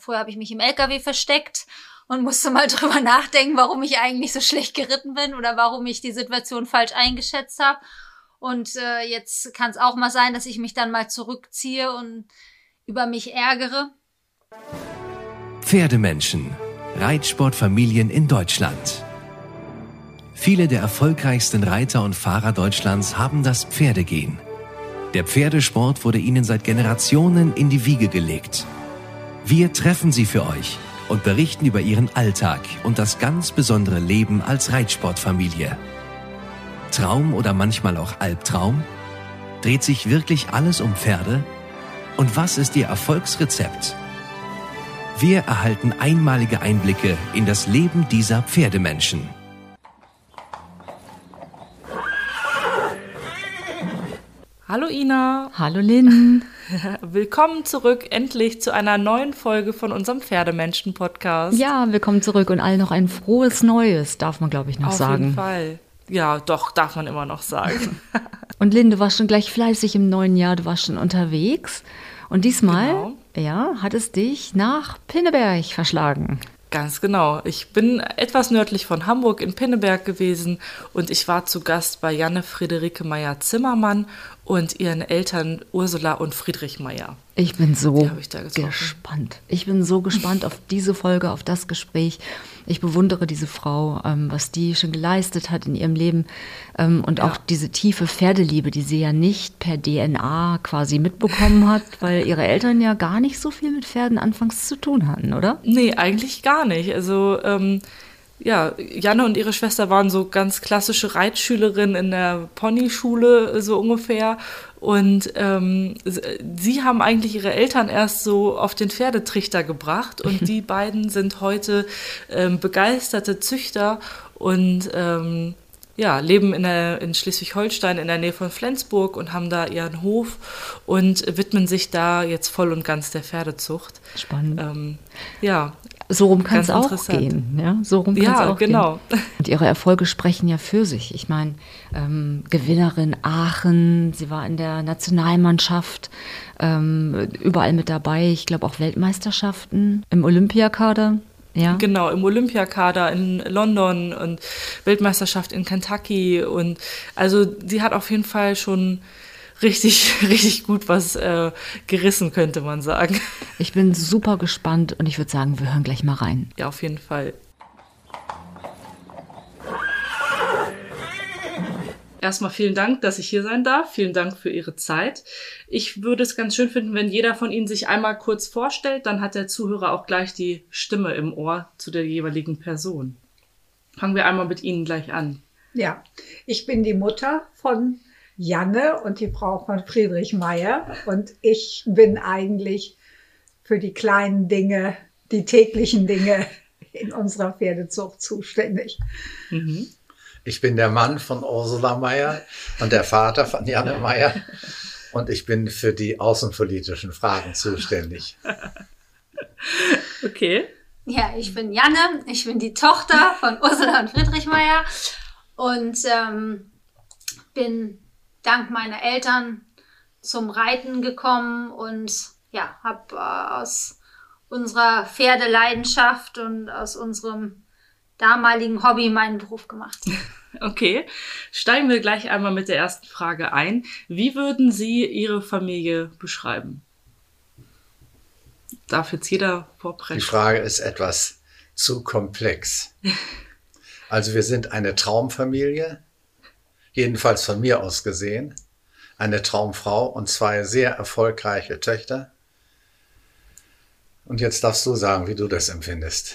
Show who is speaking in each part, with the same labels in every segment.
Speaker 1: Vorher habe ich mich im LKW versteckt und musste mal drüber nachdenken, warum ich eigentlich so schlecht geritten bin oder warum ich die Situation falsch eingeschätzt habe. Und äh, jetzt kann es auch mal sein, dass ich mich dann mal zurückziehe und über mich ärgere.
Speaker 2: Pferdemenschen. Reitsportfamilien in Deutschland. Viele der erfolgreichsten Reiter und Fahrer Deutschlands haben das Pferdegehen. Der Pferdesport wurde ihnen seit Generationen in die Wiege gelegt. Wir treffen sie für euch und berichten über ihren Alltag und das ganz besondere Leben als Reitsportfamilie. Traum oder manchmal auch Albtraum? Dreht sich wirklich alles um Pferde? Und was ist ihr Erfolgsrezept? Wir erhalten einmalige Einblicke in das Leben dieser Pferdemenschen.
Speaker 3: Hallo Ina.
Speaker 4: Hallo Lynn.
Speaker 3: Willkommen zurück endlich zu einer neuen Folge von unserem Pferdemenschen-Podcast.
Speaker 4: Ja, willkommen zurück und allen noch ein frohes Neues, darf man glaube ich noch
Speaker 3: Auf
Speaker 4: sagen.
Speaker 3: Auf jeden Fall. Ja, doch, darf man immer noch sagen.
Speaker 4: und Lynn, du warst schon gleich fleißig im neuen Jahr, du warst schon unterwegs. Und diesmal, genau. ja, hat es dich nach Pinneberg verschlagen.
Speaker 3: Ganz genau. Ich bin etwas nördlich von Hamburg in Pinneberg gewesen und ich war zu Gast bei Janne Friederike Meyer-Zimmermann und ihren Eltern Ursula und Friedrich Meyer.
Speaker 4: Ich bin so ich gespannt. Ich bin so gespannt auf diese Folge, auf das Gespräch. Ich bewundere diese Frau, ähm, was die schon geleistet hat in ihrem Leben ähm, und ja. auch diese tiefe Pferdeliebe, die sie ja nicht per DNA quasi mitbekommen hat, weil ihre Eltern ja gar nicht so viel mit Pferden anfangs zu tun hatten, oder?
Speaker 3: Nee, eigentlich gar nicht. Also ähm, ja, Janne und ihre Schwester waren so ganz klassische Reitschülerinnen in der Ponyschule, so ungefähr. Und ähm, sie haben eigentlich ihre Eltern erst so auf den Pferdetrichter gebracht. Und die beiden sind heute ähm, begeisterte Züchter und ähm, ja, leben in, in Schleswig-Holstein in der Nähe von Flensburg und haben da ihren Hof und widmen sich da jetzt voll und ganz der Pferdezucht.
Speaker 4: Spannend.
Speaker 3: Ähm, ja,
Speaker 4: so rum kann es auch gehen. Ja, so rum
Speaker 3: ja, auch genau.
Speaker 4: Gehen. Und ihre Erfolge sprechen ja für sich. Ich meine, ähm, Gewinnerin Aachen, sie war in der Nationalmannschaft ähm, überall mit dabei. Ich glaube auch Weltmeisterschaften im Olympiakader. Ja.
Speaker 3: Genau, im Olympiakader in London und Weltmeisterschaft in Kentucky. Und also sie hat auf jeden Fall schon richtig, richtig gut was äh, gerissen, könnte man sagen.
Speaker 4: Ich bin super gespannt und ich würde sagen, wir hören gleich mal rein.
Speaker 3: Ja, auf jeden Fall. Erstmal vielen Dank, dass ich hier sein darf. Vielen Dank für Ihre Zeit. Ich würde es ganz schön finden, wenn jeder von Ihnen sich einmal kurz vorstellt. Dann hat der Zuhörer auch gleich die Stimme im Ohr zu der jeweiligen Person. Fangen wir einmal mit Ihnen gleich an.
Speaker 5: Ja, ich bin die Mutter von Janne und die Frau von Friedrich Meyer. Und ich bin eigentlich für die kleinen Dinge, die täglichen Dinge in unserer Pferdezucht zuständig.
Speaker 6: Mhm. Ich bin der Mann von Ursula Meyer und der Vater von Janne Meyer. Und ich bin für die außenpolitischen Fragen zuständig.
Speaker 3: Okay.
Speaker 1: Ja, ich bin Janne. Ich bin die Tochter von Ursula und Friedrich Meyer und ähm, bin dank meiner Eltern zum Reiten gekommen und ja, habe äh, aus unserer Pferdeleidenschaft und aus unserem damaligen Hobby meinen Beruf gemacht.
Speaker 3: Okay, steigen wir gleich einmal mit der ersten Frage ein. Wie würden Sie Ihre Familie beschreiben? Darf jetzt jeder vorbrechen?
Speaker 6: Die Frage ist etwas zu komplex. Also wir sind eine Traumfamilie jedenfalls von mir aus gesehen, eine Traumfrau und zwei sehr erfolgreiche Töchter. Und jetzt darfst du sagen, wie du das empfindest.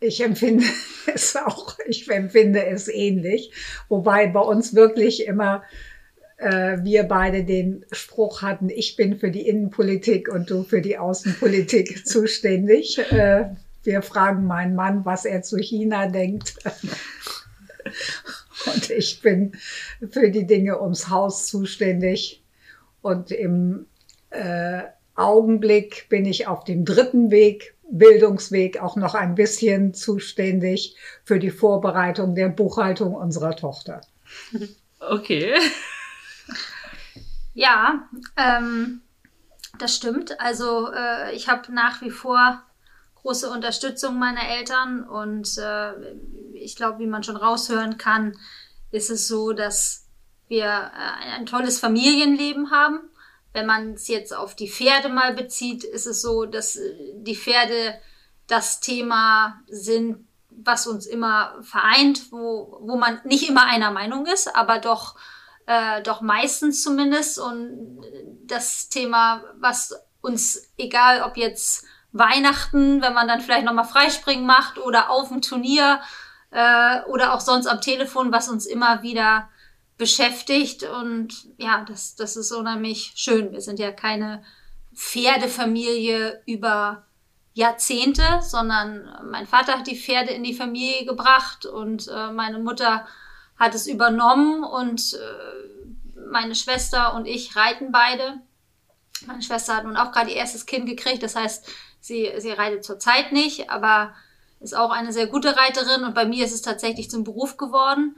Speaker 5: Ich empfinde es auch, ich empfinde es ähnlich, wobei bei uns wirklich immer äh, wir beide den Spruch hatten, ich bin für die Innenpolitik und du für die Außenpolitik zuständig. Äh, wir fragen meinen Mann, was er zu China denkt. Und ich bin für die Dinge ums Haus zuständig. Und im äh, Augenblick bin ich auf dem dritten Weg, Bildungsweg, auch noch ein bisschen zuständig für die Vorbereitung der Buchhaltung unserer Tochter.
Speaker 3: Okay.
Speaker 1: Ja, ähm, das stimmt. Also äh, ich habe nach wie vor große Unterstützung meiner Eltern und äh, ich glaube, wie man schon raushören kann, ist es so, dass wir äh, ein tolles Familienleben haben. Wenn man es jetzt auf die Pferde mal bezieht, ist es so, dass die Pferde das Thema sind, was uns immer vereint, wo, wo man nicht immer einer Meinung ist, aber doch, äh, doch meistens zumindest. Und das Thema, was uns, egal ob jetzt Weihnachten, wenn man dann vielleicht nochmal Freispringen macht oder auf dem Turnier äh, oder auch sonst am Telefon, was uns immer wieder beschäftigt. Und ja, das, das ist unheimlich schön. Wir sind ja keine Pferdefamilie über Jahrzehnte, sondern mein Vater hat die Pferde in die Familie gebracht und äh, meine Mutter hat es übernommen und äh, meine Schwester und ich reiten beide. Meine Schwester hat nun auch gerade ihr erstes Kind gekriegt, das heißt, sie, sie reitet zurzeit nicht, aber ist auch eine sehr gute Reiterin und bei mir ist es tatsächlich zum Beruf geworden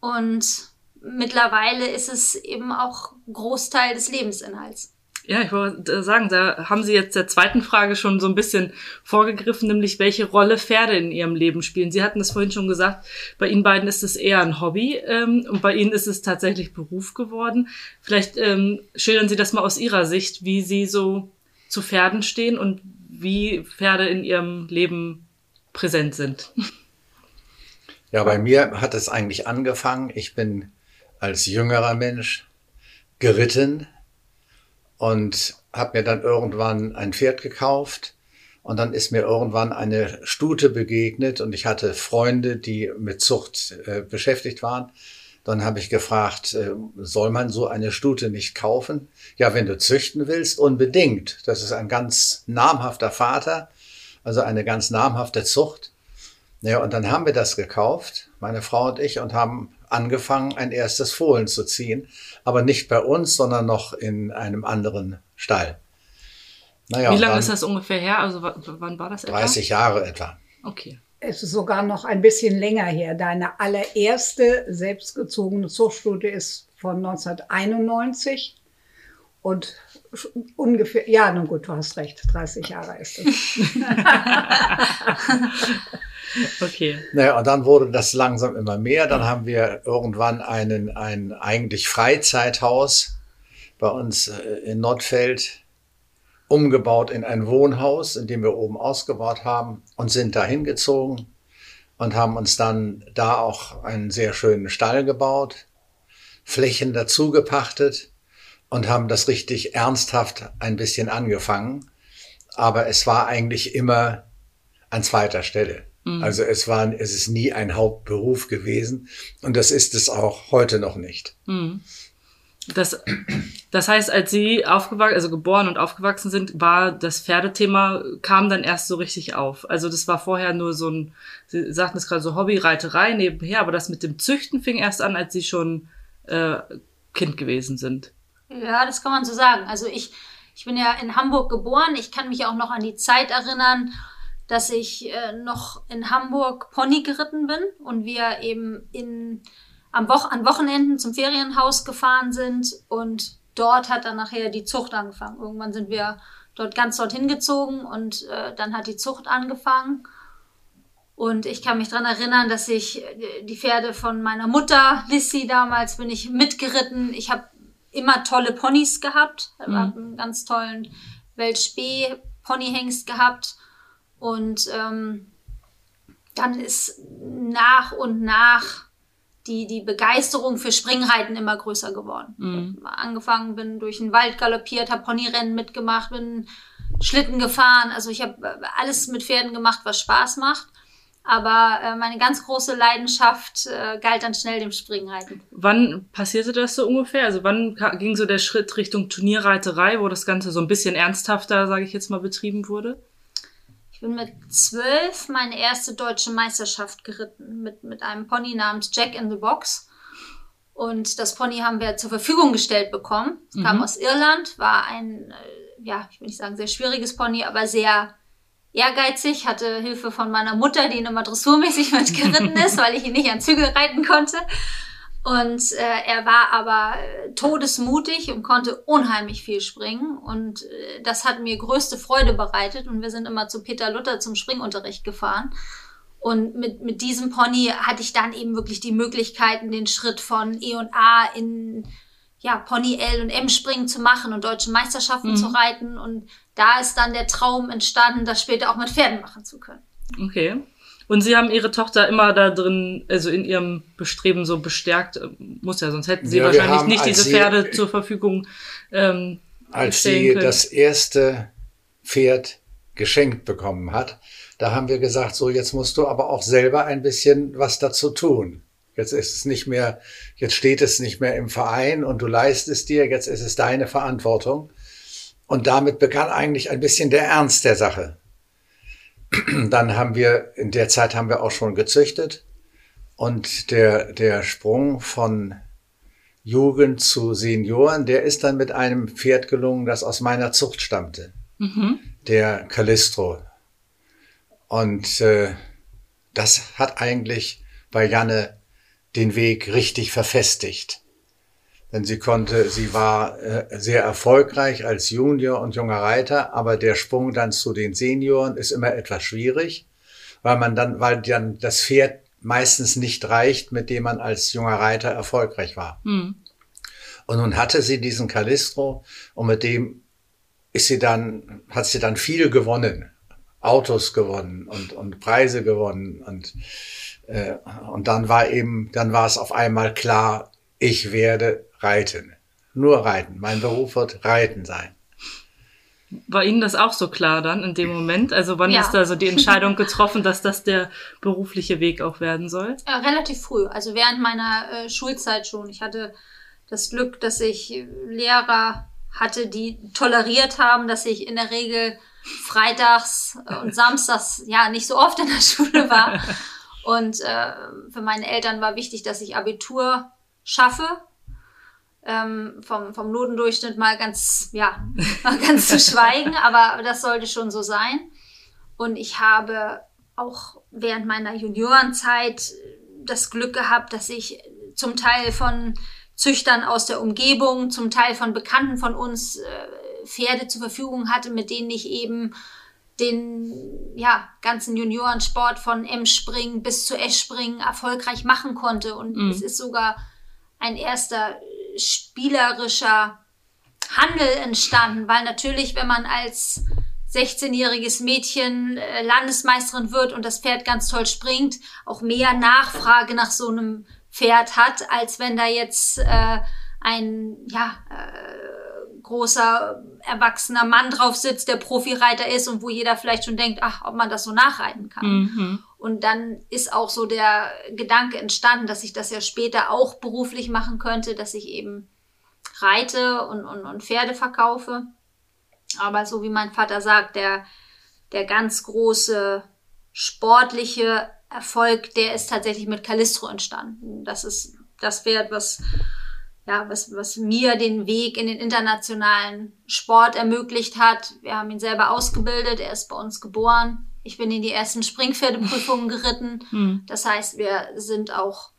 Speaker 1: und mittlerweile ist es eben auch Großteil des Lebensinhalts.
Speaker 3: Ja, ich wollte sagen, da haben Sie jetzt der zweiten Frage schon so ein bisschen vorgegriffen, nämlich welche Rolle Pferde in Ihrem Leben spielen. Sie hatten es vorhin schon gesagt, bei Ihnen beiden ist es eher ein Hobby ähm, und bei Ihnen ist es tatsächlich Beruf geworden. Vielleicht ähm, schildern Sie das mal aus Ihrer Sicht, wie Sie so zu Pferden stehen und wie Pferde in Ihrem Leben präsent sind.
Speaker 6: Ja, bei mir hat es eigentlich angefangen. Ich bin als jüngerer Mensch geritten und habe mir dann irgendwann ein Pferd gekauft und dann ist mir irgendwann eine Stute begegnet und ich hatte Freunde, die mit Zucht äh, beschäftigt waren. Dann habe ich gefragt, äh, soll man so eine Stute nicht kaufen? Ja, wenn du züchten willst, unbedingt. Das ist ein ganz namhafter Vater, also eine ganz namhafte Zucht. Ja, und dann haben wir das gekauft, meine Frau und ich, und haben angefangen, ein erstes Fohlen zu ziehen. Aber nicht bei uns, sondern noch in einem anderen Stall.
Speaker 3: Naja, Wie lange ist das ungefähr her? Also wann war das
Speaker 6: etwa? 30 Jahre etwa.
Speaker 3: Okay.
Speaker 5: Es ist sogar noch ein bisschen länger her. Deine allererste selbstgezogene Zuchtstute ist von 1991 und ungefähr, ja, nun gut, du hast recht, 30 Jahre ist es.
Speaker 6: Okay. Naja, und dann wurde das langsam immer mehr. Dann haben wir irgendwann einen, ein eigentlich Freizeithaus bei uns äh, in Nordfeld umgebaut in ein Wohnhaus, in dem wir oben ausgebaut haben und sind da hingezogen und haben uns dann da auch einen sehr schönen Stall gebaut, Flächen dazu gepachtet und haben das richtig ernsthaft ein bisschen angefangen. Aber es war eigentlich immer an zweiter Stelle. Mhm. Also es war, es ist nie ein Hauptberuf gewesen und das ist es auch heute noch nicht.
Speaker 3: Mhm. Das, das heißt, als Sie aufgewachsen, also geboren und aufgewachsen sind, war das Pferdethema, kam dann erst so richtig auf. Also das war vorher nur so ein, Sie sagten es gerade so Hobbyreiterei nebenher, aber das mit dem Züchten fing erst an, als Sie schon äh, Kind gewesen sind.
Speaker 1: Ja, das kann man so sagen. Also ich, ich bin ja in Hamburg geboren. Ich kann mich auch noch an die Zeit erinnern, dass ich äh, noch in Hamburg Pony geritten bin und wir eben in, am Wo an Wochenenden zum Ferienhaus gefahren sind und dort hat dann nachher die Zucht angefangen. Irgendwann sind wir dort ganz dorthin gezogen und äh, dann hat die Zucht angefangen. Und ich kann mich daran erinnern, dass ich äh, die Pferde von meiner Mutter, Lissy, damals bin ich mitgeritten. Ich habe immer tolle Ponys gehabt. Ich mhm. habe einen ganz tollen Weltspee Ponyhengst gehabt. Und ähm, dann ist nach und nach die, die Begeisterung für Springreiten immer größer geworden. Mhm. Angefangen bin durch den Wald galoppiert, habe Ponyrennen mitgemacht, bin Schlitten gefahren. Also ich habe äh, alles mit Pferden gemacht, was Spaß macht. Aber äh, meine ganz große Leidenschaft äh, galt dann schnell dem Springreiten.
Speaker 3: Wann passierte das so ungefähr? Also wann ging so der Schritt Richtung Turnierreiterei, wo das Ganze so ein bisschen ernsthafter, sage ich jetzt mal, betrieben wurde?
Speaker 1: Bin mit zwölf meine erste deutsche Meisterschaft geritten mit, mit einem Pony namens Jack in the Box. Und das Pony haben wir zur Verfügung gestellt bekommen. Es mhm. kam aus Irland, war ein, äh, ja, ich will nicht sagen sehr schwieriges Pony, aber sehr ehrgeizig, hatte Hilfe von meiner Mutter, die ihn immer dressurmäßig mitgeritten ist, weil ich ihn nicht an Zügel reiten konnte. Und äh, er war aber äh, todesmutig und konnte unheimlich viel springen. Und äh, das hat mir größte Freude bereitet. Und wir sind immer zu Peter Luther zum Springunterricht gefahren. Und mit, mit diesem Pony hatte ich dann eben wirklich die Möglichkeiten, den Schritt von E und A in ja, Pony L und M springen zu machen und deutsche Meisterschaften mhm. zu reiten. Und da ist dann der Traum entstanden, das später auch mit Pferden machen zu können.
Speaker 3: Okay. Und sie haben ihre Tochter immer da drin, also in ihrem Bestreben so bestärkt, muss ja, sonst hätten sie ja, wahrscheinlich haben, nicht diese Pferde zur Verfügung. Ähm,
Speaker 6: als sie können. das erste Pferd geschenkt bekommen hat, da haben wir gesagt, so jetzt musst du aber auch selber ein bisschen was dazu tun. Jetzt ist es nicht mehr, jetzt steht es nicht mehr im Verein und du leistest dir, jetzt ist es deine Verantwortung. Und damit begann eigentlich ein bisschen der Ernst der Sache. Dann haben wir, in der Zeit haben wir auch schon gezüchtet. Und der, der Sprung von Jugend zu Senioren, der ist dann mit einem Pferd gelungen, das aus meiner Zucht stammte. Mhm. Der Calistro. Und äh, das hat eigentlich bei Janne den Weg richtig verfestigt. Denn sie konnte, sie war äh, sehr erfolgreich als Junior und junger Reiter, aber der Sprung dann zu den Senioren ist immer etwas schwierig, weil man dann, weil dann das Pferd meistens nicht reicht, mit dem man als junger Reiter erfolgreich war. Mhm. Und nun hatte sie diesen Calistro und mit dem ist sie dann, hat sie dann viel gewonnen. Autos gewonnen und, und Preise gewonnen und äh, und dann war eben, dann war es auf einmal klar, ich werde reiten. Nur reiten. Mein Beruf wird reiten sein.
Speaker 3: War Ihnen das auch so klar dann in dem Moment? Also wann ja. ist da so die Entscheidung getroffen, dass das der berufliche Weg auch werden soll?
Speaker 1: Ja, relativ früh, also während meiner äh, Schulzeit schon. Ich hatte das Glück, dass ich Lehrer hatte, die toleriert haben, dass ich in der Regel freitags und samstags ja nicht so oft in der Schule war. Und äh, für meine Eltern war wichtig, dass ich Abitur schaffe. Ähm, vom, vom Notendurchschnitt mal ganz, ja, mal ganz zu schweigen, aber das sollte schon so sein. Und ich habe auch während meiner Juniorenzeit das Glück gehabt, dass ich zum Teil von Züchtern aus der Umgebung, zum Teil von Bekannten von uns äh, Pferde zur Verfügung hatte, mit denen ich eben den ja, ganzen Juniorensport von M-Springen bis zu S-Springen erfolgreich machen konnte. Und mhm. es ist sogar ein erster spielerischer Handel entstanden, weil natürlich, wenn man als 16-jähriges Mädchen äh, Landesmeisterin wird und das Pferd ganz toll springt, auch mehr Nachfrage nach so einem Pferd hat, als wenn da jetzt äh, ein ja, äh, großer erwachsener Mann drauf sitzt, der Profireiter ist und wo jeder vielleicht schon denkt, ach, ob man das so nachreiten kann. Mhm. Und dann ist auch so der Gedanke entstanden, dass ich das ja später auch beruflich machen könnte, dass ich eben reite und, und, und Pferde verkaufe. Aber so wie mein Vater sagt, der, der ganz große sportliche Erfolg, der ist tatsächlich mit Calistro entstanden. Das ist das Pferd, was ja, was, was mir den Weg in den internationalen Sport ermöglicht hat. Wir haben ihn selber ausgebildet, er ist bei uns geboren. Ich bin in die ersten Springpferdeprüfungen geritten. Mhm. Das heißt, wir sind auch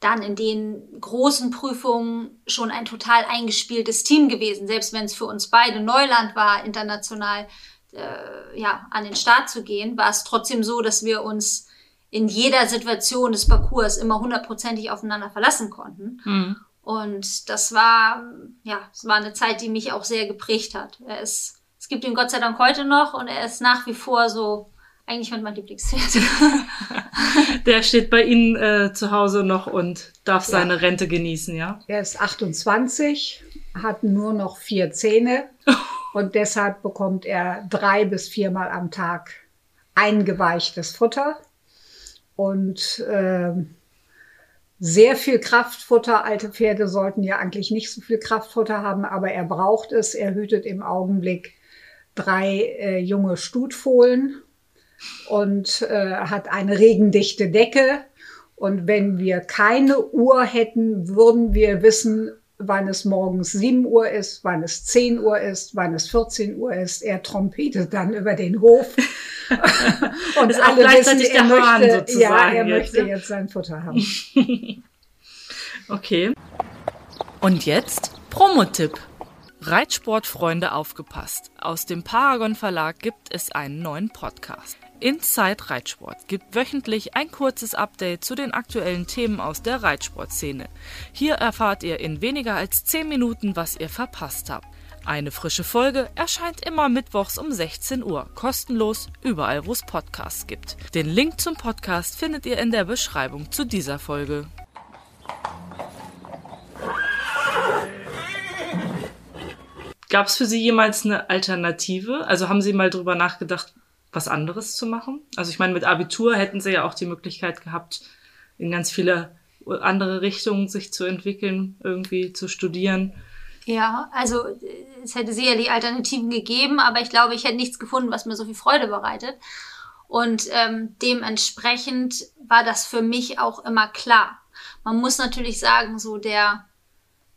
Speaker 1: dann in den großen Prüfungen schon ein total eingespieltes Team gewesen, selbst wenn es für uns beide Neuland war, international äh, ja, an den Start zu gehen, war es trotzdem so, dass wir uns in jeder Situation des Parcours immer hundertprozentig aufeinander verlassen konnten. Mhm. Und das war, ja, es war eine Zeit, die mich auch sehr geprägt hat. Er ist, es gibt ihn Gott sei Dank heute noch und er ist nach wie vor so eigentlich mein Lieblingspferd.
Speaker 3: Der steht bei Ihnen äh, zu Hause noch und darf ja. seine Rente genießen, ja?
Speaker 5: Er ist 28, hat nur noch vier Zähne und deshalb bekommt er drei bis viermal am Tag eingeweichtes Futter. Und äh, sehr viel Kraftfutter. Alte Pferde sollten ja eigentlich nicht so viel Kraftfutter haben, aber er braucht es. Er hütet im Augenblick drei äh, junge Stutfohlen und äh, hat eine regendichte Decke. Und wenn wir keine Uhr hätten, würden wir wissen, wann es morgens 7 Uhr ist, wann es 10 Uhr ist, wann es 14 Uhr ist. Er trompetet dann über den Hof.
Speaker 3: und alle wissen, er möchte, ja,
Speaker 5: er jetzt. möchte jetzt sein Futter haben.
Speaker 3: Okay. Und jetzt Promotipp. Reitsportfreunde aufgepasst. Aus dem Paragon Verlag gibt es einen neuen Podcast. Inside Reitsport gibt wöchentlich ein kurzes Update zu den aktuellen Themen aus der Reitsportszene. Hier erfahrt ihr in weniger als 10 Minuten, was ihr verpasst habt. Eine frische Folge erscheint immer mittwochs um 16 Uhr, kostenlos überall, wo es Podcasts gibt. Den Link zum Podcast findet ihr in der Beschreibung zu dieser Folge. Gab es für Sie jemals eine Alternative? Also haben Sie mal drüber nachgedacht, was anderes zu machen? Also ich meine, mit Abitur hätten Sie ja auch die Möglichkeit gehabt, in ganz viele andere Richtungen sich zu entwickeln, irgendwie zu studieren.
Speaker 1: Ja, also es hätte sicherlich Alternativen gegeben, aber ich glaube, ich hätte nichts gefunden, was mir so viel Freude bereitet. Und ähm, dementsprechend war das für mich auch immer klar. Man muss natürlich sagen, so der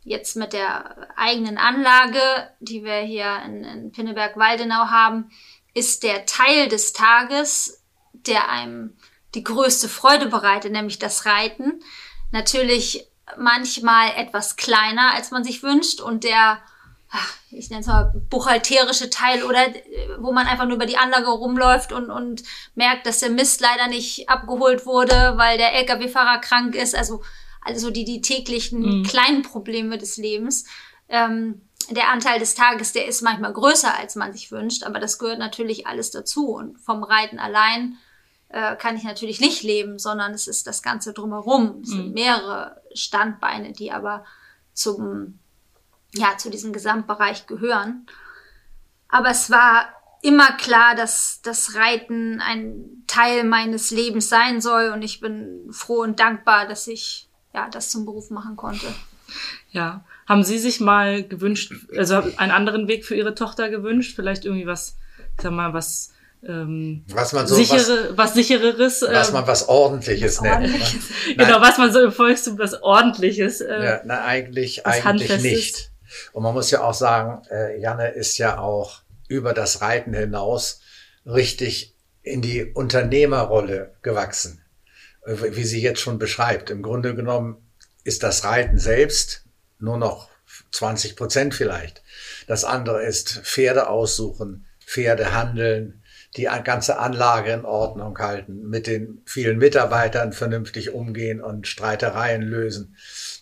Speaker 1: jetzt mit der eigenen Anlage, die wir hier in, in Pinneberg-Waldenau haben, ist der Teil des Tages, der einem die größte Freude bereitet, nämlich das Reiten, natürlich manchmal etwas kleiner, als man sich wünscht und der, ich nenne es mal, buchhalterische Teil oder wo man einfach nur über die Anlage rumläuft und, und merkt, dass der Mist leider nicht abgeholt wurde, weil der Lkw-Fahrer krank ist, also also die, die täglichen mhm. kleinen Probleme des Lebens. Ähm, der Anteil des Tages, der ist manchmal größer, als man sich wünscht, aber das gehört natürlich alles dazu. Und vom Reiten allein äh, kann ich natürlich nicht leben, sondern es ist das Ganze drumherum. Es sind mhm. mehrere Standbeine, die aber zum, ja, zu diesem Gesamtbereich gehören. Aber es war immer klar, dass das Reiten ein Teil meines Lebens sein soll und ich bin froh und dankbar, dass ich ja, das zum Beruf machen konnte.
Speaker 3: Ja. Haben Sie sich mal gewünscht, also einen anderen Weg für Ihre Tochter gewünscht? Vielleicht irgendwie was, ich sag mal, was ähm,
Speaker 6: was man so
Speaker 3: sichere, was, was sichereres,
Speaker 6: was ähm, man was ordentliches nennt. Ne?
Speaker 3: genau, was man so im Volkstum was ordentliches.
Speaker 6: Äh, ja, na, eigentlich eigentlich nicht. Und man muss ja auch sagen, äh, Janne ist ja auch über das Reiten hinaus richtig in die Unternehmerrolle gewachsen. Äh, wie sie jetzt schon beschreibt. Im Grunde genommen ist das Reiten selbst nur noch 20 Prozent vielleicht. Das andere ist Pferde aussuchen, Pferde handeln, die ganze Anlage in Ordnung halten, mit den vielen Mitarbeitern vernünftig umgehen und Streitereien lösen.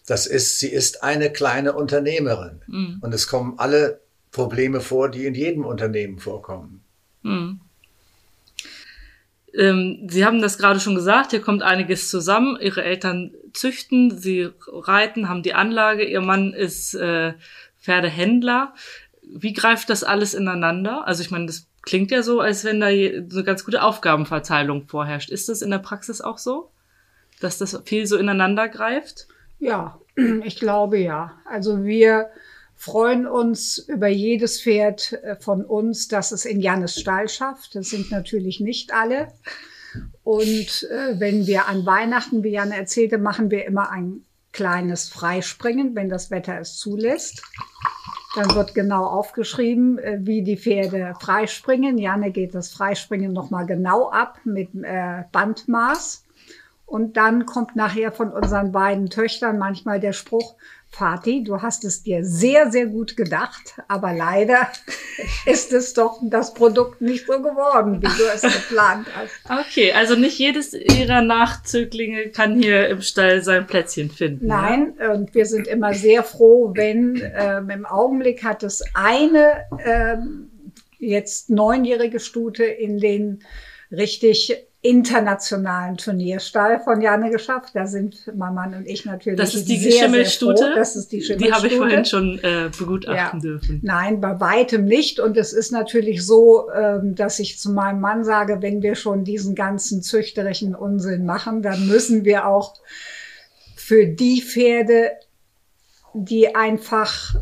Speaker 6: Das ist, sie ist eine kleine Unternehmerin. Mhm. Und es kommen alle Probleme vor, die in jedem Unternehmen vorkommen. Mhm.
Speaker 3: Ähm, Sie haben das gerade schon gesagt, hier kommt einiges zusammen. Ihre Eltern züchten, sie reiten, haben die Anlage, ihr Mann ist äh, Pferdehändler. Wie greift das alles ineinander? Also ich meine, das klingt ja so, als wenn da eine ganz gute Aufgabenverteilung vorherrscht. Ist das in der Praxis auch so, dass das viel so ineinander greift?
Speaker 5: Ja, ich glaube ja. Also wir freuen uns über jedes Pferd äh, von uns, das es in Jannes Stall schafft. Das sind natürlich nicht alle. Und äh, wenn wir an Weihnachten, wie Janne erzählte, machen wir immer ein kleines Freispringen, wenn das Wetter es zulässt. Dann wird genau aufgeschrieben, äh, wie die Pferde freispringen. Janne geht das Freispringen nochmal genau ab mit äh, Bandmaß. Und dann kommt nachher von unseren beiden Töchtern manchmal der Spruch, Fatih, du hast es dir sehr, sehr gut gedacht, aber leider ist es doch das Produkt nicht so geworden, wie du es geplant hast.
Speaker 3: Okay, also nicht jedes ihrer Nachzöglinge kann hier im Stall sein Plätzchen finden.
Speaker 5: Nein, ja? und wir sind immer sehr froh, wenn ähm, im Augenblick hat es eine ähm, jetzt neunjährige Stute in den richtig internationalen Turnierstall von Janne geschafft. Da sind mein Mann und ich natürlich
Speaker 3: Das ist die sehr, Schimmelstute? Sehr
Speaker 5: froh. Das ist die Schimmelstute.
Speaker 3: Die habe ich vorhin schon äh, begutachten ja. dürfen.
Speaker 5: Nein, bei weitem nicht. Und es ist natürlich so, ähm, dass ich zu meinem Mann sage, wenn wir schon diesen ganzen züchterischen Unsinn machen, dann müssen wir auch für die Pferde, die einfach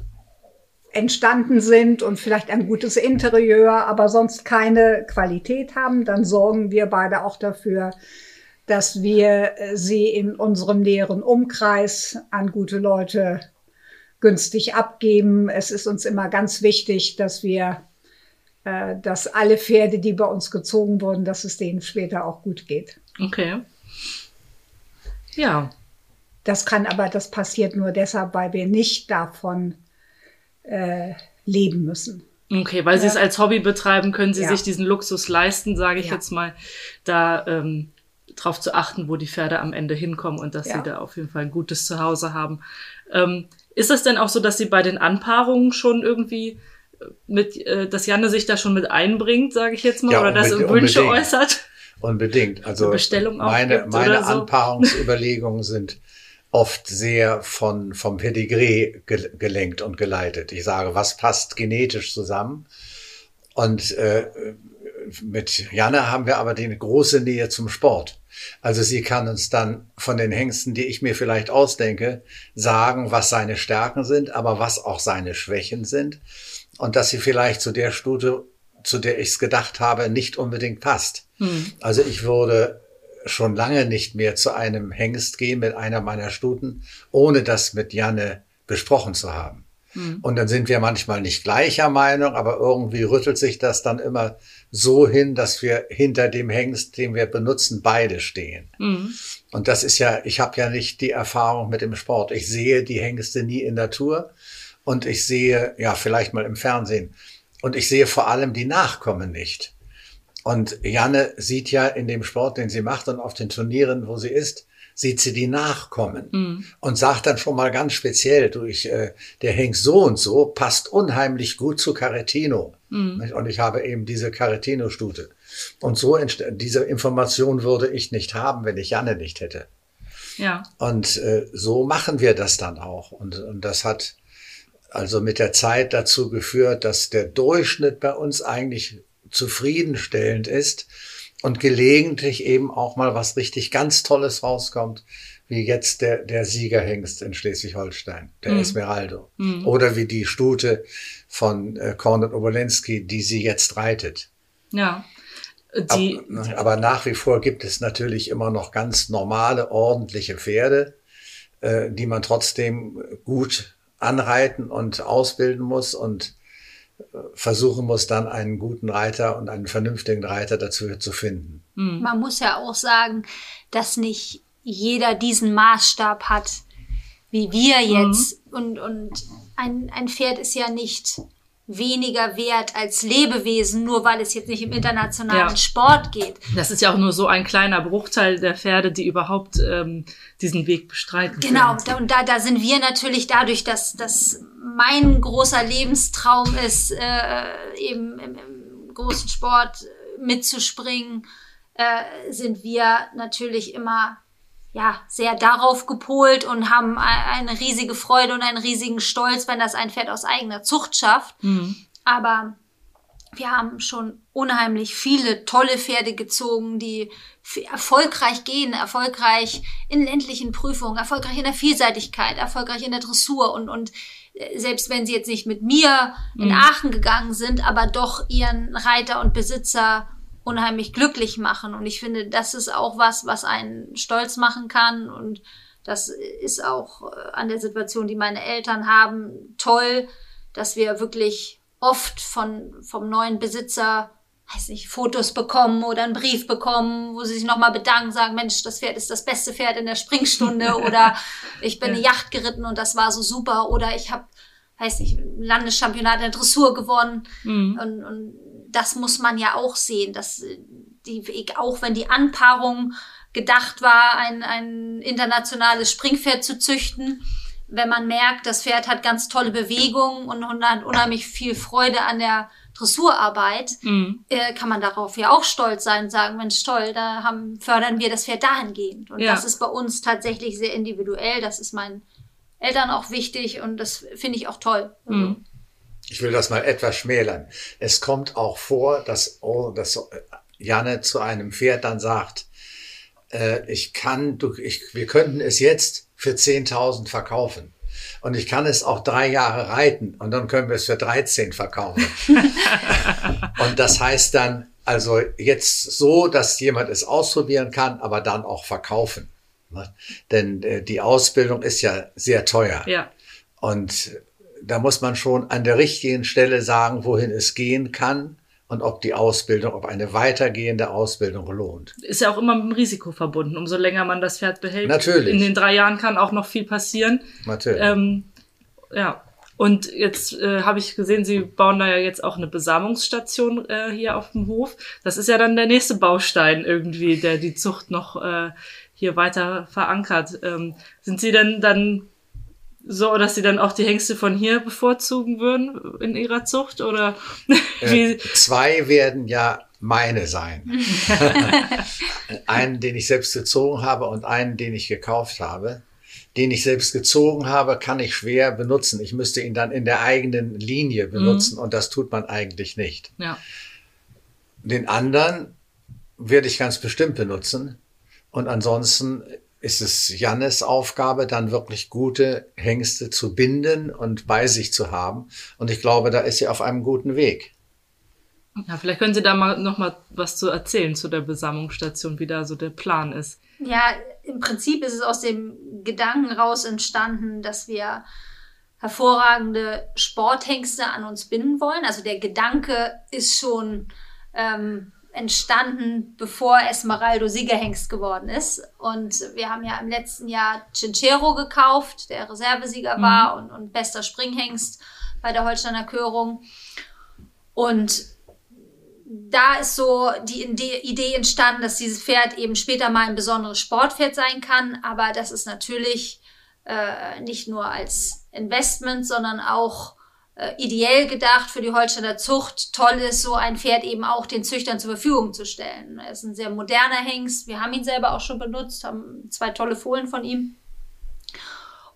Speaker 5: entstanden sind und vielleicht ein gutes Interieur, aber sonst keine Qualität haben, dann sorgen wir beide auch dafür, dass wir äh, sie in unserem näheren Umkreis an gute Leute günstig abgeben. Es ist uns immer ganz wichtig, dass wir, äh, dass alle Pferde, die bei uns gezogen wurden, dass es denen später auch gut geht.
Speaker 3: Okay. Ja,
Speaker 5: Das kann aber, das passiert nur deshalb, weil wir nicht davon äh, leben müssen.
Speaker 3: Okay, weil ja. sie es als Hobby betreiben, können sie ja. sich diesen Luxus leisten, sage ich ja. jetzt mal, da ähm, drauf zu achten, wo die Pferde am Ende hinkommen und dass sie da auf jeden Fall ein gutes Zuhause haben. Ähm, ist das denn auch so, dass sie bei den Anpaarungen schon irgendwie äh, mit, äh, dass Janne sich da schon mit einbringt, sage ich jetzt mal, oder dass er Wünsche äußert?
Speaker 6: Unbedingt. Also
Speaker 3: Bestellung
Speaker 6: meine, meine so. Anpaarungsüberlegungen sind oft sehr von, vom Pedigree gelenkt und geleitet. Ich sage, was passt genetisch zusammen? Und äh, mit Janne haben wir aber die große Nähe zum Sport. Also sie kann uns dann von den Hengsten, die ich mir vielleicht ausdenke, sagen, was seine Stärken sind, aber was auch seine Schwächen sind. Und dass sie vielleicht zu der Stute, zu der ich es gedacht habe, nicht unbedingt passt. Hm. Also ich würde schon lange nicht mehr zu einem Hengst gehen mit einer meiner Stuten, ohne das mit Janne besprochen zu haben. Mhm. Und dann sind wir manchmal nicht gleicher Meinung, aber irgendwie rüttelt sich das dann immer so hin, dass wir hinter dem Hengst, den wir benutzen, beide stehen. Mhm. Und das ist ja, ich habe ja nicht die Erfahrung mit dem Sport. Ich sehe die Hengste nie in Natur und ich sehe, ja, vielleicht mal im Fernsehen. Und ich sehe vor allem die Nachkommen nicht. Und Janne sieht ja in dem Sport, den sie macht und auf den Turnieren, wo sie ist, sieht sie die nachkommen mhm. und sagt dann schon mal ganz speziell durch, äh, der Hengst so und so passt unheimlich gut zu Caretino. Mhm. Und ich habe eben diese Caretino-Stute. Und so diese Information würde ich nicht haben, wenn ich Janne nicht hätte.
Speaker 3: Ja.
Speaker 6: Und äh, so machen wir das dann auch. Und, und das hat also mit der Zeit dazu geführt, dass der Durchschnitt bei uns eigentlich zufriedenstellend ist und gelegentlich eben auch mal was richtig ganz Tolles rauskommt, wie jetzt der, der Siegerhengst in Schleswig-Holstein, der mhm. Esmeraldo. Mhm. Oder wie die Stute von äh, Kornel Obolensky, die sie jetzt reitet.
Speaker 3: Ja.
Speaker 6: Die, aber, aber, nach wie vor gibt es natürlich immer noch ganz normale, ordentliche Pferde, äh, die man trotzdem gut anreiten und ausbilden muss und versuchen muss, dann einen guten Reiter und einen vernünftigen Reiter dazu zu finden.
Speaker 1: Hm. Man muss ja auch sagen, dass nicht jeder diesen Maßstab hat, wie wir hm. jetzt. Mhm. Und, und ein, ein Pferd ist ja nicht weniger wert als Lebewesen, nur weil es jetzt nicht im internationalen ja. Sport geht.
Speaker 3: Das ist ja auch nur so ein kleiner Bruchteil der Pferde, die überhaupt ähm, diesen Weg bestreiten.
Speaker 1: Genau, da, und da, da sind wir natürlich dadurch, dass, dass mein großer Lebenstraum ist, äh, eben im, im großen Sport mitzuspringen, äh, sind wir natürlich immer ja, sehr darauf gepolt und haben eine riesige Freude und einen riesigen Stolz, wenn das ein Pferd aus eigener Zucht schafft. Mhm. Aber wir haben schon unheimlich viele tolle Pferde gezogen, die erfolgreich gehen, erfolgreich in ländlichen Prüfungen, erfolgreich in der Vielseitigkeit, erfolgreich in der Dressur und, und äh, selbst wenn sie jetzt nicht mit mir in mhm. Aachen gegangen sind, aber doch ihren Reiter und Besitzer unheimlich glücklich machen. Und ich finde, das ist auch was, was einen stolz machen kann. Und das ist auch äh, an der Situation, die meine Eltern haben, toll, dass wir wirklich oft von, vom neuen Besitzer weiß nicht, Fotos bekommen oder einen Brief bekommen, wo sie sich nochmal bedanken, sagen, Mensch, das Pferd ist das beste Pferd in der Springstunde oder ich bin ja. eine Yacht geritten und das war so super oder ich habe, weiß nicht, Landeschampionat in der Dressur gewonnen mhm. und, und das muss man ja auch sehen, dass die, auch wenn die Anpaarung gedacht war, ein, ein internationales Springpferd zu züchten, wenn man merkt, das Pferd hat ganz tolle Bewegungen und, und hat unheimlich viel Freude an der Dressurarbeit, mhm. äh, kann man darauf ja auch stolz sein und sagen, Mensch, toll, da haben, fördern wir das Pferd dahingehend. Und ja. das ist bei uns tatsächlich sehr individuell. Das ist meinen Eltern auch wichtig und das finde ich auch toll. Also,
Speaker 6: mhm. Ich will das mal etwas schmälern. Es kommt auch vor, dass, oh, dass Janne zu einem Pferd dann sagt, äh, ich kann, du, ich, wir könnten es jetzt für 10.000 verkaufen. Und ich kann es auch drei Jahre reiten und dann können wir es für 13 verkaufen. und das heißt dann also jetzt so, dass jemand es ausprobieren kann, aber dann auch verkaufen. Ne? Denn äh, die Ausbildung ist ja sehr teuer.
Speaker 3: Ja.
Speaker 6: Und da muss man schon an der richtigen Stelle sagen, wohin es gehen kann und ob die Ausbildung, ob eine weitergehende Ausbildung lohnt.
Speaker 3: Ist ja auch immer mit dem Risiko verbunden. Umso länger man das Pferd behält.
Speaker 6: Natürlich.
Speaker 3: In den drei Jahren kann auch noch viel passieren.
Speaker 6: Natürlich.
Speaker 3: Ähm, ja. Und jetzt äh, habe ich gesehen, Sie bauen da ja jetzt auch eine Besamungsstation äh, hier auf dem Hof. Das ist ja dann der nächste Baustein irgendwie, der die Zucht noch äh, hier weiter verankert. Ähm, sind Sie denn dann so, dass Sie dann auch die Hengste von hier bevorzugen würden in Ihrer Zucht? Oder
Speaker 6: äh, zwei werden ja meine sein. einen, den ich selbst gezogen habe und einen, den ich gekauft habe den ich selbst gezogen habe, kann ich schwer benutzen. Ich müsste ihn dann in der eigenen Linie mhm. benutzen mhm. und das tut man eigentlich nicht.
Speaker 3: Ja.
Speaker 6: Den anderen werde ich ganz bestimmt benutzen und ansonsten ist es Jannes Aufgabe, dann wirklich gute Hengste zu binden und bei sich zu haben. Und ich glaube, da ist sie auf einem guten Weg.
Speaker 3: Ja, vielleicht können Sie da mal noch mal was zu erzählen zu der Besammungsstation, wie da so der Plan ist.
Speaker 1: Ja, im Prinzip ist es aus dem Gedanken raus entstanden, dass wir hervorragende Sporthengste an uns binden wollen. Also der Gedanke ist schon ähm, entstanden, bevor Esmeraldo Siegerhengst geworden ist. Und wir haben ja im letzten Jahr Cinchero gekauft, der Reservesieger mhm. war und, und bester Springhengst bei der Holsteiner Körung. Und da ist so die Idee entstanden, dass dieses Pferd eben später mal ein besonderes Sportpferd sein kann. Aber das ist natürlich äh, nicht nur als Investment, sondern auch äh, ideell gedacht für die Holsteiner Zucht. Toll ist, so ein Pferd eben auch den Züchtern zur Verfügung zu stellen. Er ist ein sehr moderner Hengst. Wir haben ihn selber auch schon benutzt, haben zwei tolle Fohlen von ihm.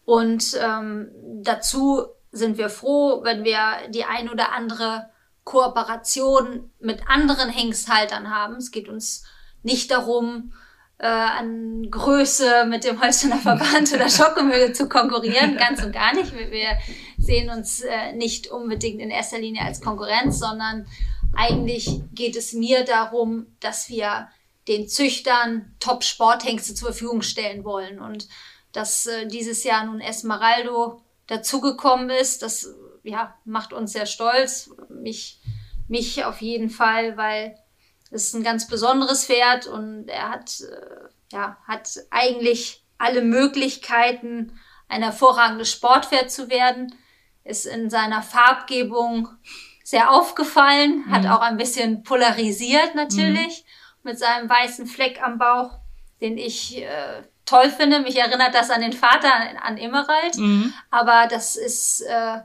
Speaker 1: Und ähm, dazu sind wir froh, wenn wir die ein oder andere Kooperation mit anderen Hengsthaltern haben. Es geht uns nicht darum, äh, an Größe mit dem Holsteiner Verband oder Schockemühle zu konkurrieren, ganz und gar nicht. Wir, wir sehen uns äh, nicht unbedingt in erster Linie als Konkurrenz, sondern eigentlich geht es mir darum, dass wir den Züchtern Top-Sporthengste zur Verfügung stellen wollen. Und dass äh, dieses Jahr nun Esmeraldo dazugekommen ist, das ja, macht uns sehr stolz. Mich, mich auf jeden Fall, weil es ist ein ganz besonderes Pferd und er hat, äh, ja, hat eigentlich alle Möglichkeiten, ein hervorragendes Sportpferd zu werden. Ist in seiner Farbgebung sehr aufgefallen, mhm. hat auch ein bisschen polarisiert natürlich, mhm. mit seinem weißen Fleck am Bauch, den ich äh, toll finde. Mich erinnert das an den Vater, an, an Emerald. Mhm. Aber das ist äh,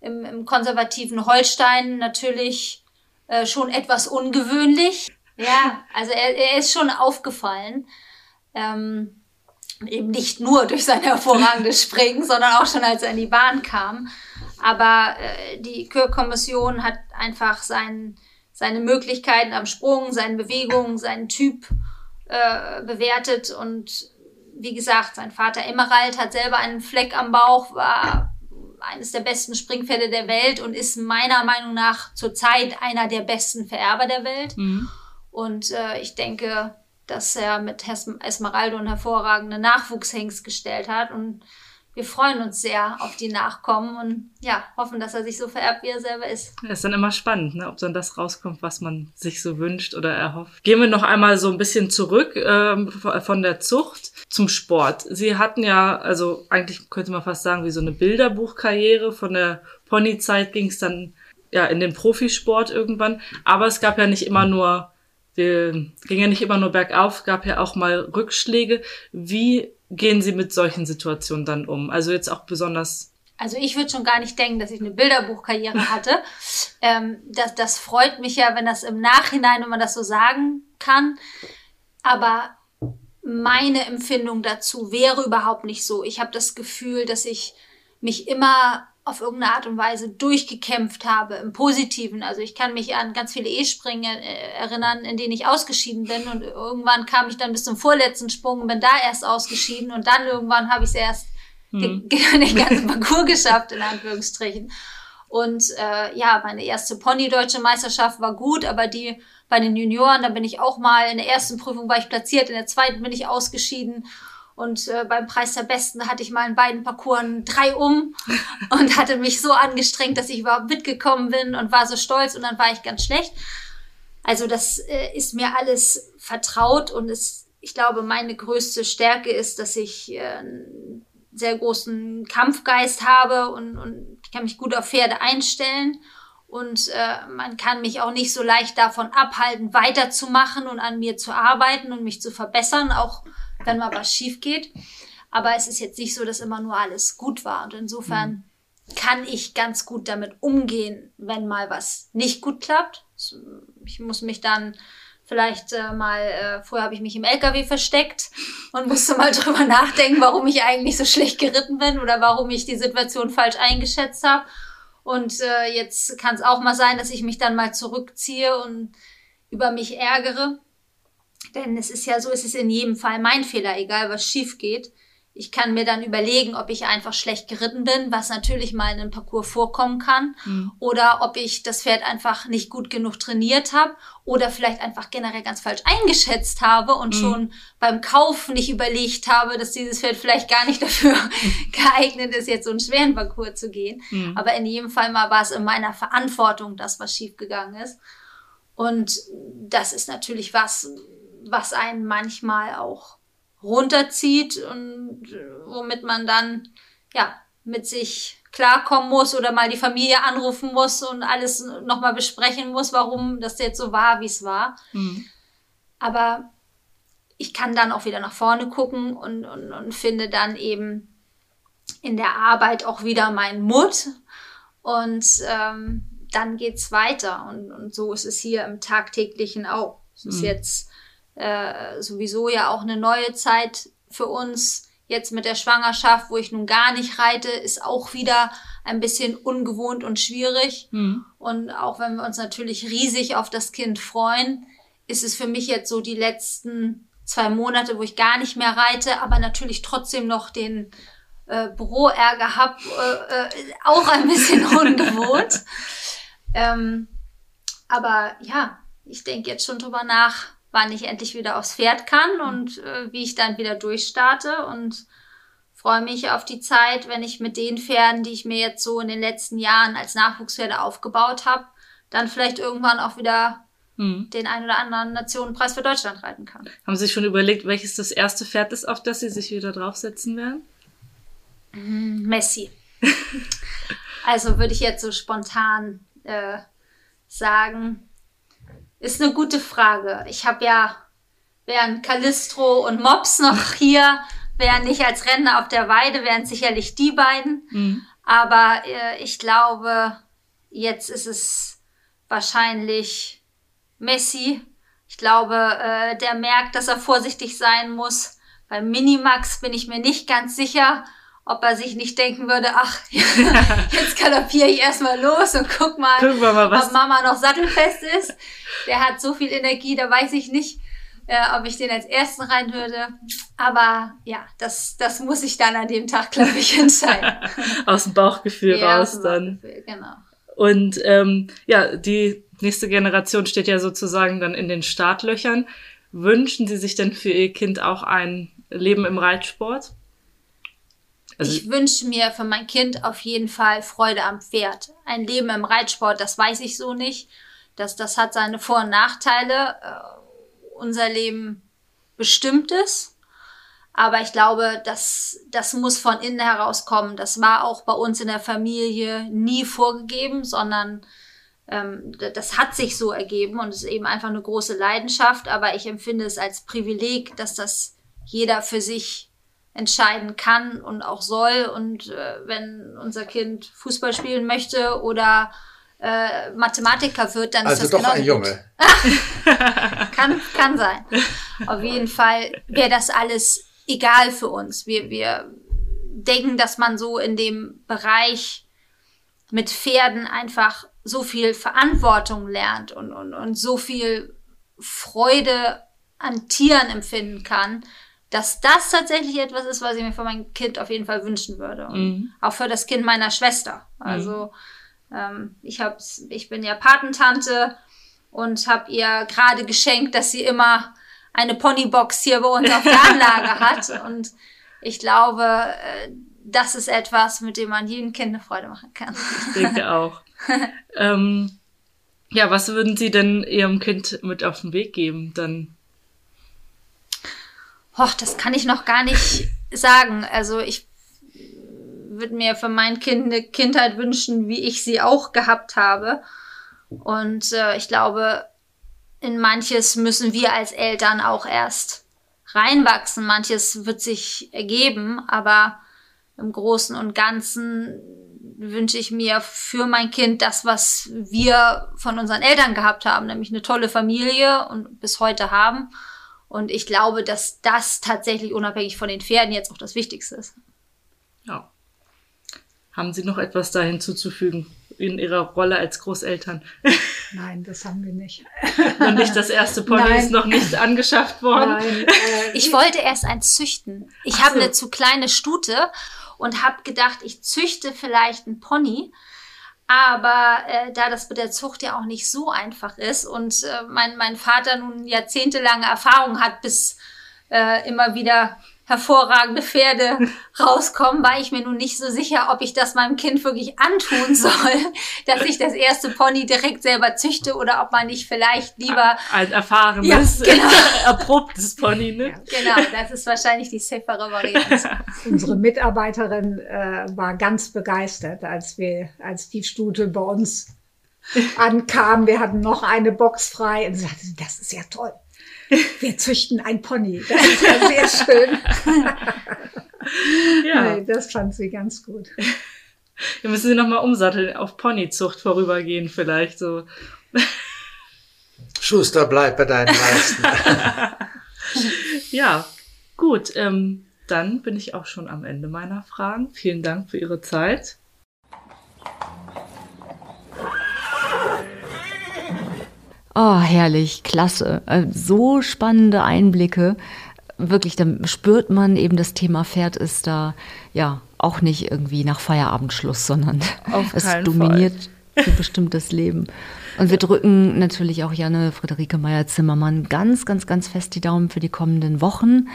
Speaker 1: im, im konservativen Holstein natürlich äh, schon etwas ungewöhnlich. Ja, also er, er ist schon aufgefallen. Ähm, eben nicht nur durch sein hervorragendes Springen, sondern auch schon als er in die Bahn kam. Aber äh, die Kürkommission hat einfach sein, seine Möglichkeiten am Sprung, seine Bewegungen, seinen Typ äh, bewertet. Und wie gesagt, sein Vater Emerald hat selber einen Fleck am Bauch, war eines der besten Springpferde der Welt und ist meiner Meinung nach zurzeit einer der besten Vererber der Welt. Mhm. Und äh, ich denke, dass er mit Esmeraldo einen hervorragenden Nachwuchshengst gestellt hat. Und wir freuen uns sehr auf die Nachkommen und ja, hoffen, dass er sich so vererbt, wie er selber ist.
Speaker 3: Ja, ist dann immer spannend, ne? ob dann das rauskommt, was man sich so wünscht oder erhofft. Gehen wir noch einmal so ein bisschen zurück ähm, von der Zucht zum Sport. Sie hatten ja, also eigentlich könnte man fast sagen, wie so eine Bilderbuchkarriere. Von der Ponyzeit ging es dann ja in den Profisport irgendwann. Aber es gab ja nicht immer nur, ging ja nicht immer nur bergauf, gab ja auch mal Rückschläge. Wie gehen Sie mit solchen Situationen dann um? Also jetzt auch besonders.
Speaker 1: Also ich würde schon gar nicht denken, dass ich eine Bilderbuchkarriere hatte. ähm, das, das freut mich ja, wenn das im Nachhinein, wenn man das so sagen kann. Aber meine Empfindung dazu wäre überhaupt nicht so. Ich habe das Gefühl, dass ich mich immer auf irgendeine Art und Weise durchgekämpft habe, im Positiven. Also ich kann mich an ganz viele E-Springen äh, erinnern, in denen ich ausgeschieden bin und irgendwann kam ich dann bis zum vorletzten Sprung und bin da erst ausgeschieden und dann irgendwann habe ich es erst hm. den ganzen Parcours geschafft, in Anführungsstrichen. Und äh, ja, meine erste Pony-Deutsche Meisterschaft war gut, aber die bei den Junioren, da bin ich auch mal, in der ersten Prüfung war ich platziert, in der zweiten bin ich ausgeschieden. Und äh, beim Preis der Besten hatte ich mal in beiden Parcours drei um und hatte mich so angestrengt, dass ich überhaupt mitgekommen bin und war so stolz und dann war ich ganz schlecht. Also das äh, ist mir alles vertraut und es, ich glaube, meine größte Stärke ist, dass ich äh, einen sehr großen Kampfgeist habe und, und ich kann mich gut auf Pferde einstellen und äh, man kann mich auch nicht so leicht davon abhalten, weiterzumachen und an mir zu arbeiten und mich zu verbessern, auch wenn mal was schief geht. Aber es ist jetzt nicht so, dass immer nur alles gut war. Und insofern mhm kann ich ganz gut damit umgehen, wenn mal was nicht gut klappt. Ich muss mich dann vielleicht äh, mal, äh, vorher habe ich mich im LKW versteckt und musste mal drüber nachdenken, warum ich eigentlich so schlecht geritten bin oder warum ich die Situation falsch eingeschätzt habe. Und äh, jetzt kann es auch mal sein, dass ich mich dann mal zurückziehe und über mich ärgere. Denn es ist ja so, es ist in jedem Fall mein Fehler, egal was schief geht. Ich kann mir dann überlegen, ob ich einfach schlecht geritten bin, was natürlich mal in einem Parcours vorkommen kann, mhm. oder ob ich das Pferd einfach nicht gut genug trainiert habe oder vielleicht einfach generell ganz falsch eingeschätzt habe und mhm. schon beim Kauf nicht überlegt habe, dass dieses Pferd vielleicht gar nicht dafür geeignet ist, jetzt so einen schweren Parcours zu gehen. Mhm. Aber in jedem Fall mal war es in meiner Verantwortung, dass was schiefgegangen ist. Und das ist natürlich was, was einen manchmal auch runterzieht und womit man dann ja mit sich klarkommen muss oder mal die Familie anrufen muss und alles nochmal besprechen muss, warum das jetzt so war, wie es war. Mhm. Aber ich kann dann auch wieder nach vorne gucken und, und, und finde dann eben in der Arbeit auch wieder meinen Mut und ähm, dann geht's weiter und, und so ist es hier im tagtäglichen auch. Es ist mhm. jetzt äh, sowieso ja auch eine neue Zeit für uns. Jetzt mit der Schwangerschaft, wo ich nun gar nicht reite, ist auch wieder ein bisschen ungewohnt und schwierig. Mhm. Und auch wenn wir uns natürlich riesig auf das Kind freuen, ist es für mich jetzt so die letzten zwei Monate, wo ich gar nicht mehr reite, aber natürlich trotzdem noch den äh, Büroärger habe, äh, äh, auch ein bisschen ungewohnt. Ähm, aber ja, ich denke jetzt schon drüber nach, wann ich endlich wieder aufs Pferd kann mhm. und äh, wie ich dann wieder durchstarte und freue mich auf die Zeit, wenn ich mit den Pferden, die ich mir jetzt so in den letzten Jahren als Nachwuchspferde aufgebaut habe, dann vielleicht irgendwann auch wieder mhm. den ein oder anderen Nationenpreis für Deutschland reiten kann.
Speaker 3: Haben Sie sich schon überlegt, welches das erste Pferd ist, auf das Sie sich wieder draufsetzen werden?
Speaker 1: Mm, Messi. also würde ich jetzt so spontan äh, sagen, ist eine gute Frage. Ich habe ja, während Callistro und Mops noch hier wären nicht als Renner auf der Weide, wären sicherlich die beiden. Mhm. Aber äh, ich glaube, jetzt ist es wahrscheinlich Messi. Ich glaube, äh, der merkt, dass er vorsichtig sein muss. Beim Minimax bin ich mir nicht ganz sicher, ob er sich nicht denken würde, ach, jetzt galoppiere ich erstmal los und guck mal, mal ob Mama noch sattelfest ist. Der hat so viel Energie, da weiß ich nicht, äh, ob ich den als ersten rein würde. Aber ja, das, das muss ich dann an dem Tag, glaube ich, entscheiden.
Speaker 3: aus dem Bauchgefühl ja, raus dann. genau. Und ähm, ja, die nächste Generation steht ja sozusagen dann in den Startlöchern. Wünschen Sie sich denn für Ihr Kind auch ein Leben im Reitsport?
Speaker 1: Also ich wünsche mir für mein Kind auf jeden Fall Freude am Pferd. Ein Leben im Reitsport, das weiß ich so nicht. Das, das hat seine Vor- und Nachteile. Uh, unser Leben bestimmt es. Aber ich glaube, das, das muss von innen herauskommen. Das war auch bei uns in der Familie nie vorgegeben, sondern ähm, das hat sich so ergeben und es ist eben einfach eine große Leidenschaft. Aber ich empfinde es als Privileg, dass das jeder für sich entscheiden kann und auch soll. Und äh, wenn unser Kind Fußball spielen möchte oder äh, Mathematiker wird, dann
Speaker 6: also
Speaker 1: ist das
Speaker 6: doch ein Junge.
Speaker 1: kann, kann sein. Auf jeden Fall wäre das alles egal für uns. Wir, wir denken, dass man so in dem Bereich mit Pferden einfach so viel Verantwortung lernt und, und, und so viel Freude an Tieren empfinden kann, dass das tatsächlich etwas ist, was ich mir für mein Kind auf jeden Fall wünschen würde. Und mhm. auch für das Kind meiner Schwester. Also mhm. ähm, ich hab, ich bin ja Patentante und habe ihr gerade geschenkt, dass sie immer eine Ponybox hier bei uns auf der Anlage hat. Und ich glaube, äh, das ist etwas, mit dem man jedem Kind eine Freude machen kann.
Speaker 3: Ich denke auch. ähm, Ja, was würden Sie denn Ihrem Kind mit auf den Weg geben dann?
Speaker 1: Och, das kann ich noch gar nicht sagen. Also ich würde mir für mein Kind eine Kindheit wünschen, wie ich sie auch gehabt habe. Und äh, ich glaube, in manches müssen wir als Eltern auch erst reinwachsen. Manches wird sich ergeben, aber im Großen und Ganzen wünsche ich mir für mein Kind das, was wir von unseren Eltern gehabt haben, nämlich eine tolle Familie und bis heute haben. Und ich glaube, dass das tatsächlich unabhängig von den Pferden jetzt auch das Wichtigste ist.
Speaker 3: Ja. Haben Sie noch etwas da hinzuzufügen in Ihrer Rolle als Großeltern?
Speaker 5: Nein, das haben wir nicht.
Speaker 3: noch nicht das erste Pony Nein. ist noch nicht angeschafft worden. Nein,
Speaker 1: äh, ich wollte erst eins züchten. Ich habe so. eine zu kleine Stute und habe gedacht, ich züchte vielleicht ein Pony. Aber äh, da das mit der Zucht ja auch nicht so einfach ist und äh, mein, mein Vater nun jahrzehntelange Erfahrung hat, bis äh, immer wieder hervorragende Pferde rauskommen, war ich mir nun nicht so sicher, ob ich das meinem Kind wirklich antun soll, dass ich das erste Pony direkt selber züchte oder ob man nicht vielleicht lieber
Speaker 3: ein erfahrenes, ja, genau. erprobtes Pony, ne?
Speaker 1: Genau, das ist wahrscheinlich die safere Variante.
Speaker 5: Unsere Mitarbeiterin äh, war ganz begeistert, als wir, als die Stute bei uns ankam. Wir hatten noch eine Box frei und sie sagte, das ist ja toll wir züchten ein Pony. Das ist ja sehr schön. ja. Nee, das fand sie ganz gut.
Speaker 3: Wir müssen sie nochmal umsatteln, auf Ponyzucht vorübergehen vielleicht so.
Speaker 6: Schuster, bleib bei deinen Leisten.
Speaker 3: ja, gut. Ähm, dann bin ich auch schon am Ende meiner Fragen. Vielen Dank für Ihre Zeit.
Speaker 4: Oh, herrlich, klasse. Äh, so spannende Einblicke. Wirklich, da spürt man eben, das Thema Pferd ist da ja auch nicht irgendwie nach Feierabendschluss, sondern es dominiert Fall. bestimmt das Leben. Und wir drücken natürlich auch Janne Friederike Meyer-Zimmermann ganz, ganz, ganz fest die Daumen für die kommenden Wochen,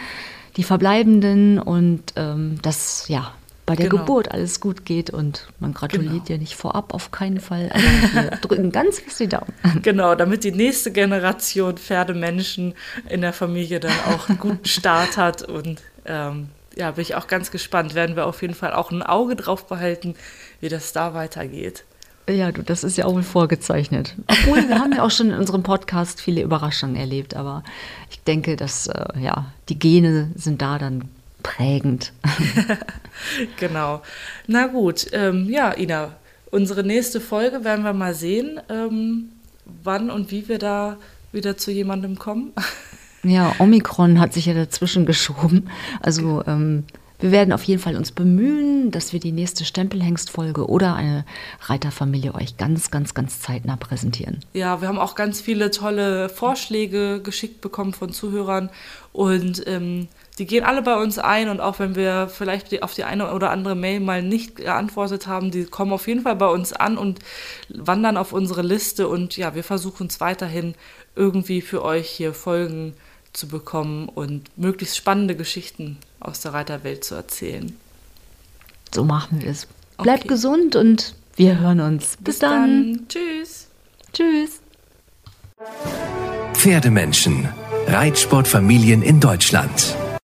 Speaker 4: die verbleibenden und ähm, das, ja, bei der genau. Geburt alles gut geht und man gratuliert genau. ja nicht vorab auf keinen Fall, aber wir drücken ganz fest die Daumen.
Speaker 3: Genau, damit die nächste Generation Pferdemenschen in der Familie dann auch einen guten Start hat und ähm, ja, bin ich auch ganz gespannt. Werden wir auf jeden Fall auch ein Auge drauf behalten, wie das da weitergeht.
Speaker 4: Ja, du, das ist ja auch wohl vorgezeichnet. Obwohl, wir haben ja auch schon in unserem Podcast viele Überraschungen erlebt, aber ich denke, dass äh, ja, die Gene sind da dann prägend.
Speaker 3: genau. Na gut, ähm, ja, Ina, unsere nächste Folge werden wir mal sehen, ähm, wann und wie wir da wieder zu jemandem kommen.
Speaker 4: ja, Omikron hat sich ja dazwischen geschoben. Also ähm, wir werden auf jeden Fall uns bemühen, dass wir die nächste Stempelhengstfolge oder eine Reiterfamilie euch ganz, ganz, ganz zeitnah präsentieren.
Speaker 3: Ja, wir haben auch ganz viele tolle Vorschläge geschickt bekommen von Zuhörern und ähm, die gehen alle bei uns ein und auch wenn wir vielleicht auf die eine oder andere Mail mal nicht geantwortet haben, die kommen auf jeden Fall bei uns an und wandern auf unsere Liste und ja, wir versuchen es weiterhin irgendwie für euch hier Folgen zu bekommen und möglichst spannende Geschichten aus der Reiterwelt zu erzählen.
Speaker 4: So machen wir es. Bleibt okay. gesund und wir hören uns. Bis, Bis dann. dann.
Speaker 3: Tschüss.
Speaker 4: Tschüss.
Speaker 2: Pferdemenschen. Reitsportfamilien in Deutschland.